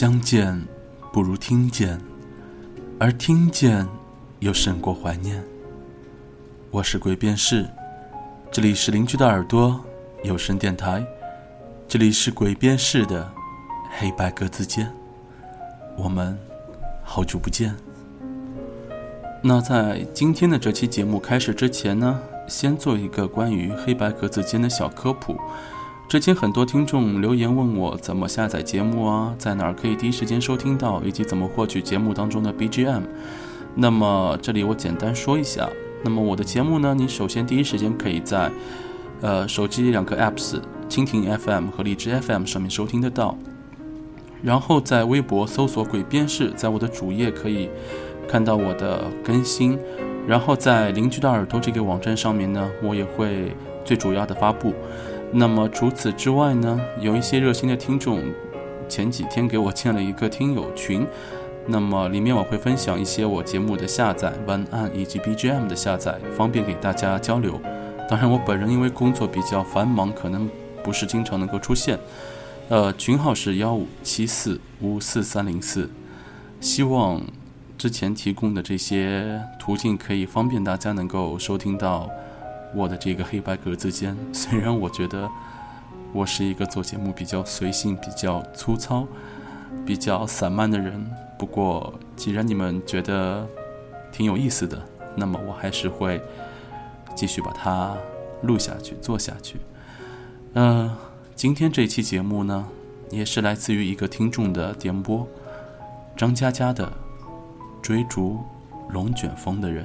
相见不如听见，而听见又胜过怀念。我是鬼边士，这里是邻居的耳朵有声电台，这里是鬼边士的黑白格子间。我们好久不见。那在今天的这期节目开始之前呢，先做一个关于黑白格子间的小科普。之前很多听众留言问我怎么下载节目啊，在哪儿可以第一时间收听到，以及怎么获取节目当中的 BGM。那么这里我简单说一下。那么我的节目呢，你首先第一时间可以在，呃，手机两个 apps 蜻蜓 FM 和荔枝 FM 上面收听得到。然后在微博搜索“鬼边士”，在我的主页可以看到我的更新。然后在邻居的耳朵这个网站上面呢，我也会最主要的发布。那么除此之外呢，有一些热心的听众，前几天给我建了一个听友群，那么里面我会分享一些我节目的下载文案以及 BGM 的下载，方便给大家交流。当然，我本人因为工作比较繁忙，可能不是经常能够出现。呃，群号是幺五七四五四三零四，希望之前提供的这些途径可以方便大家能够收听到。我的这个黑白格子间，虽然我觉得我是一个做节目比较随性、比较粗糙、比较散漫的人，不过既然你们觉得挺有意思的，那么我还是会继续把它录下去、做下去。嗯，今天这期节目呢，也是来自于一个听众的点播，张佳佳的《追逐龙卷风的人》。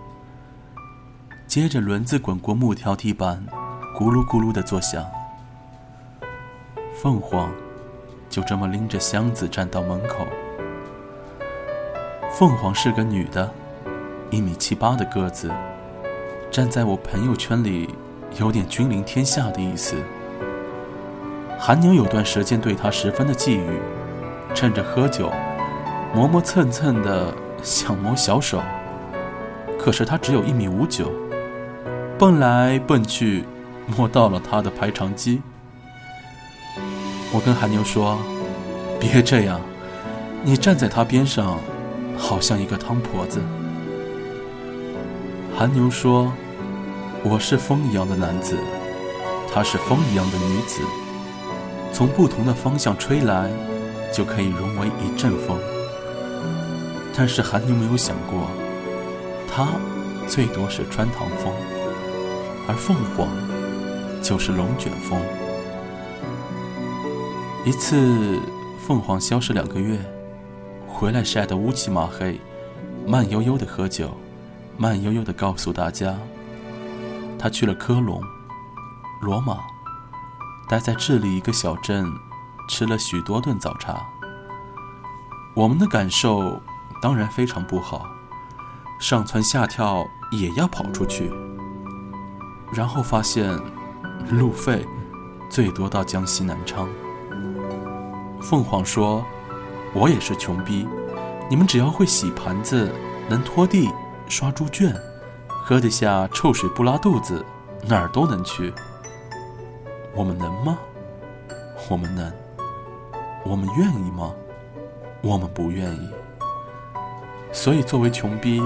接着轮子滚过木条地板，咕噜咕噜的作响。凤凰就这么拎着箱子站到门口。凤凰是个女的，一米七八的个子，站在我朋友圈里，有点君临天下的意思。韩宁有段时间对她十分的觊觎，趁着喝酒，磨磨蹭蹭的想摸小手。可是她只有一米五九，蹦来蹦去，摸到了他的排肠肌。我跟韩牛说：“别这样，你站在他边上，好像一个汤婆子。”韩牛说：“我是风一样的男子，她是风一样的女子。”从不同的方向吹来，就可以融为一阵风。但是韩牛没有想过，他最多是穿堂风，而凤凰就是龙卷风。一次，凤凰消失两个月，回来晒得乌漆嘛黑，慢悠悠的喝酒，慢悠悠的告诉大家，他去了科隆、罗马。待在智利一个小镇，吃了许多顿早茶。我们的感受当然非常不好，上蹿下跳也要跑出去。然后发现，路费最多到江西南昌。凤凰说：“我也是穷逼，你们只要会洗盘子，能拖地、刷猪圈，喝得下臭水不拉肚子，哪儿都能去。”我们能吗？我们能。我们愿意吗？我们不愿意。所以，作为穷逼，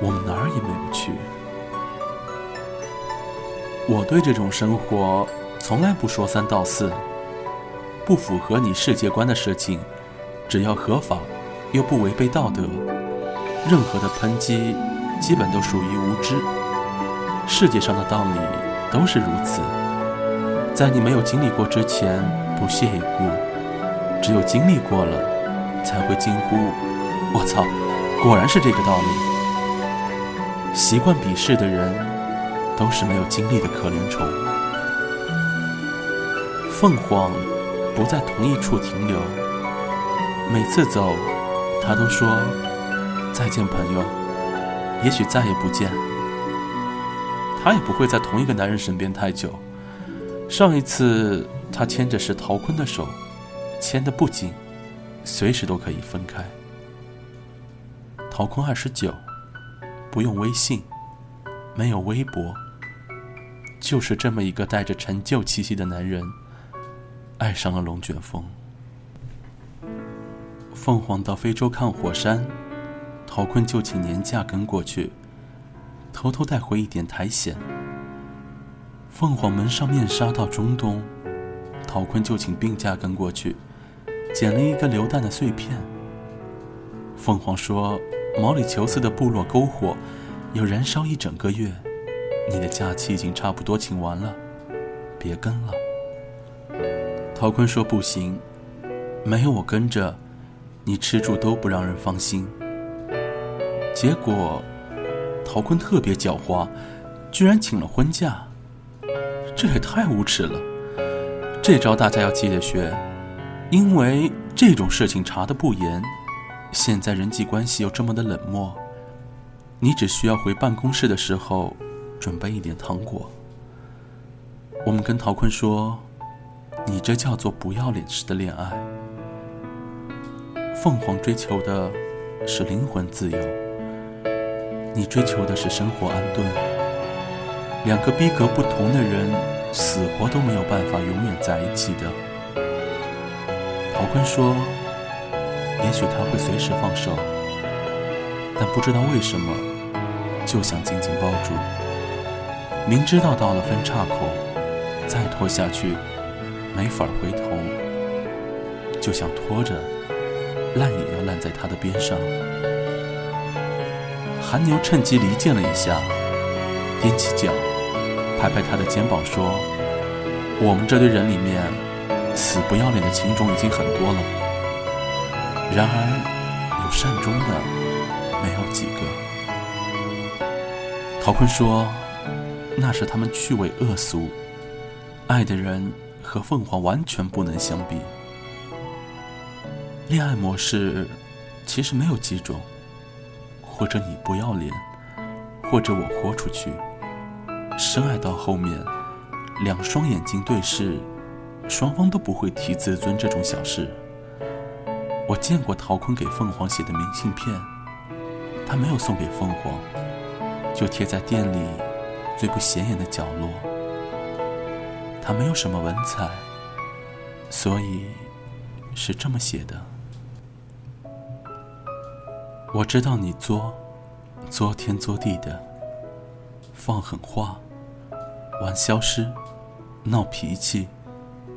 我们哪儿也没有去。我对这种生活从来不说三道四。不符合你世界观的事情，只要合法又不违背道德，任何的抨击基本都属于无知。世界上的道理都是如此，在你没有经历过之前不屑一顾，只有经历过了，才会惊呼：“我操，果然是这个道理。”习惯鄙视的人，都是没有经历的可怜虫。凤凰。不在同一处停留，每次走，他都说再见，朋友。也许再也不见。他也不会在同一个男人身边太久。上一次他牵着是陶坤的手，牵得不紧，随时都可以分开。陶坤二十九，不用微信，没有微博，就是这么一个带着陈旧气息的男人。爱上了龙卷风。凤凰到非洲看火山，陶坤就请年假跟过去，偷偷带回一点苔藓。凤凰蒙上面纱到中东，陶坤就请病假跟过去，捡了一个榴弹的碎片。凤凰说：“毛里求斯的部落篝火要燃烧一整个月，你的假期已经差不多请完了，别跟了。”陶坤说：“不行，没有我跟着，你吃住都不让人放心。”结果，陶坤特别狡猾，居然请了婚假，这也太无耻了！这招大家要记得学，因为这种事情查的不严，现在人际关系又这么的冷漠，你只需要回办公室的时候准备一点糖果。我们跟陶坤说。你这叫做不要脸式的恋爱。凤凰追求的是灵魂自由，你追求的是生活安顿。两个逼格不同的人，死活都没有办法永远在一起的。陶坤说：“也许他会随时放手，但不知道为什么，就想紧紧抱住。明知道到了分岔口，再拖下去。”没法回头，就想拖着，烂也要烂在他的边上。韩牛趁机离间了一下，踮起脚，拍拍他的肩膀说：“我们这堆人里面，死不要脸的情种已经很多了，然而有善终的没有几个。”陶坤说：“那是他们趣味恶俗，爱的人。”和凤凰完全不能相比。恋爱模式其实没有几种，或者你不要脸，或者我豁出去。深爱到后面，两双眼睛对视，双方都不会提自尊这种小事。我见过陶坤给凤凰写的明信片，他没有送给凤凰，就贴在店里最不显眼的角落。他没有什么文采，所以是这么写的。我知道你作，作天作地的，放狠话，玩消失，闹脾气，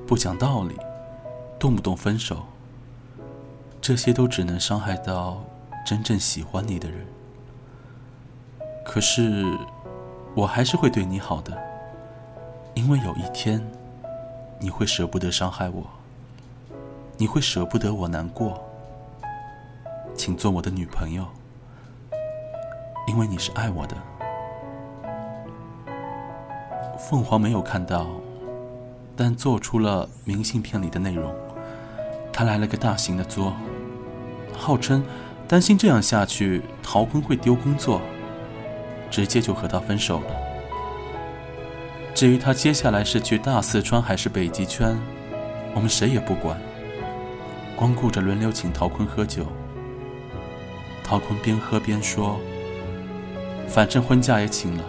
不讲道理，动不动分手。这些都只能伤害到真正喜欢你的人。可是，我还是会对你好的。因为有一天，你会舍不得伤害我，你会舍不得我难过，请做我的女朋友，因为你是爱我的。凤凰没有看到，但做出了明信片里的内容。他来了个大型的作，号称担心这样下去陶坤会丢工作，直接就和他分手了。至于他接下来是去大四川还是北极圈，我们谁也不管，光顾着轮流请陶坤喝酒。陶坤边喝边说：“反正婚假也请了，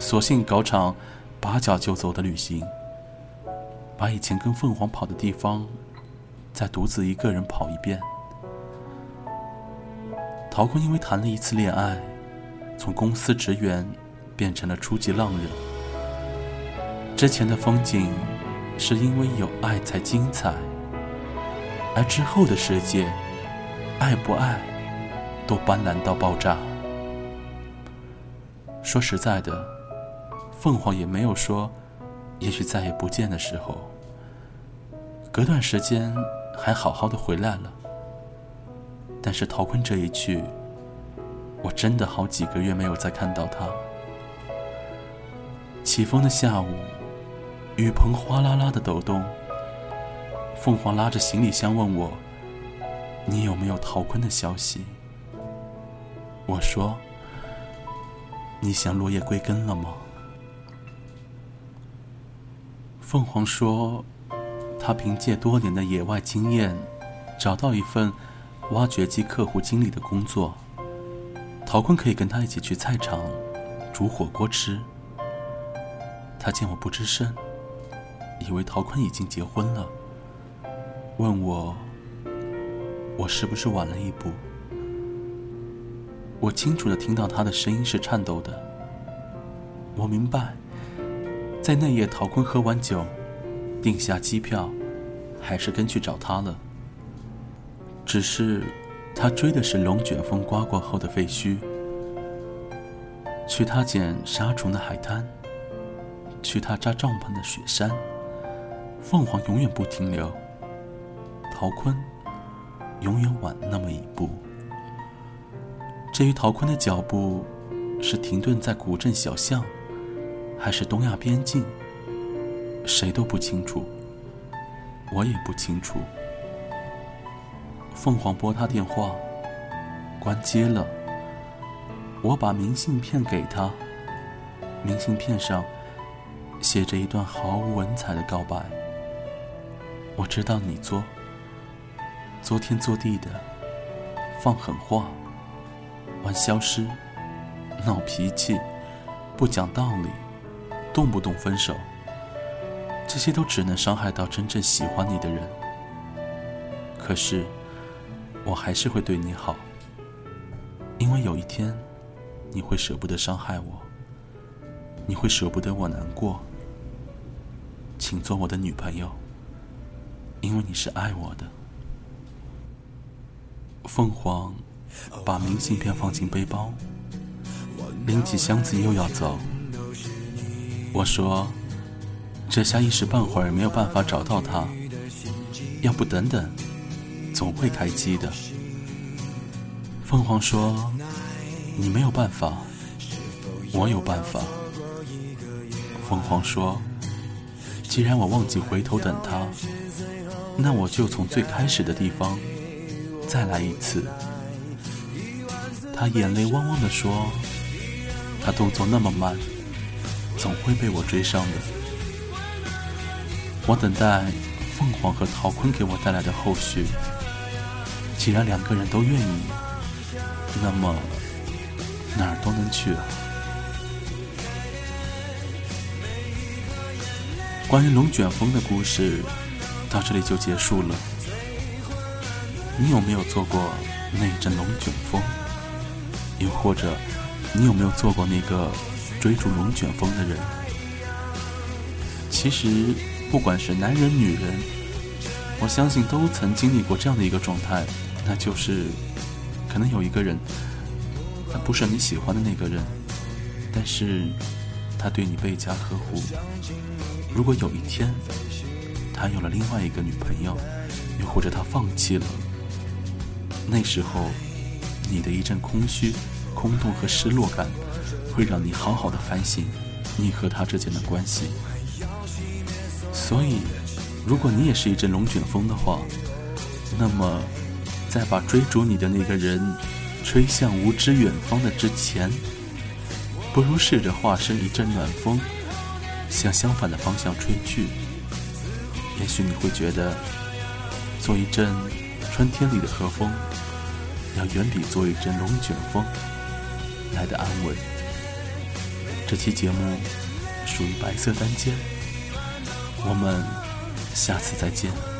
索性搞场拔脚就走的旅行，把以前跟凤凰跑的地方，再独自一个人跑一遍。”陶坤因为谈了一次恋爱，从公司职员变成了初级浪人。之前的风景是因为有爱才精彩，而之后的世界，爱不爱都斑斓到爆炸。说实在的，凤凰也没有说，也许再也不见的时候。隔段时间还好好的回来了，但是陶坤这一去，我真的好几个月没有再看到他。起风的下午。雨棚哗啦啦的抖动，凤凰拉着行李箱问我：“你有没有陶坤的消息？”我说：“你想落叶归根了吗？”凤凰说：“他凭借多年的野外经验，找到一份挖掘机客户经理的工作，陶坤可以跟他一起去菜场煮火锅吃。”他见我不吱声。以为陶坤已经结婚了，问我：“我是不是晚了一步？”我清楚的听到他的声音是颤抖的。我明白，在那夜陶坤喝完酒，订下机票，还是跟去找他了。只是他追的是龙卷风刮过后的废墟，去他捡沙虫的海滩，去他扎帐篷的雪山。凤凰永远不停留，陶坤永远晚那么一步。至于陶坤的脚步是停顿在古镇小巷，还是东亚边境，谁都不清楚，我也不清楚。凤凰拨他电话，关接了。我把明信片给他，明信片上写着一段毫无文采的告白。我知道你作，作天作地的，放狠话，玩消失，闹脾气，不讲道理，动不动分手，这些都只能伤害到真正喜欢你的人。可是，我还是会对你好，因为有一天，你会舍不得伤害我，你会舍不得我难过，请做我的女朋友。因为你是爱我的，凤凰把明信片放进背包，拎起箱子又要走。我说：“这下一时半会儿没有办法找到他，要不等等，总会开机的。”凤凰说：“你没有办法，我有办法。”凤凰说：“既然我忘记回头等他。”那我就从最开始的地方再来一次。他眼泪汪汪地说：“他动作那么慢，总会被我追上的。”我等待凤凰和陶坤给我带来的后续。既然两个人都愿意，那么哪儿都能去啊。关于龙卷风的故事。到这里就结束了。你有没有做过那一阵龙卷风？又或者，你有没有做过那个追逐龙卷风的人？其实，不管是男人女人，我相信都曾经历过这样的一个状态，那就是，可能有一个人，他不是你喜欢的那个人，但是他对你倍加呵护。如果有一天，他有了另外一个女朋友，又或者他放弃了。那时候，你的一阵空虚、空洞和失落感，会让你好好的反省你和他之间的关系。所以，如果你也是一阵龙卷风的话，那么，在把追逐你的那个人吹向无知远方的之前，不如试着化身一阵暖风，向相反的方向吹去。也许你会觉得，做一阵春天里的和风，要远比做一阵龙卷风来的安稳。这期节目属于白色单间，我们下次再见。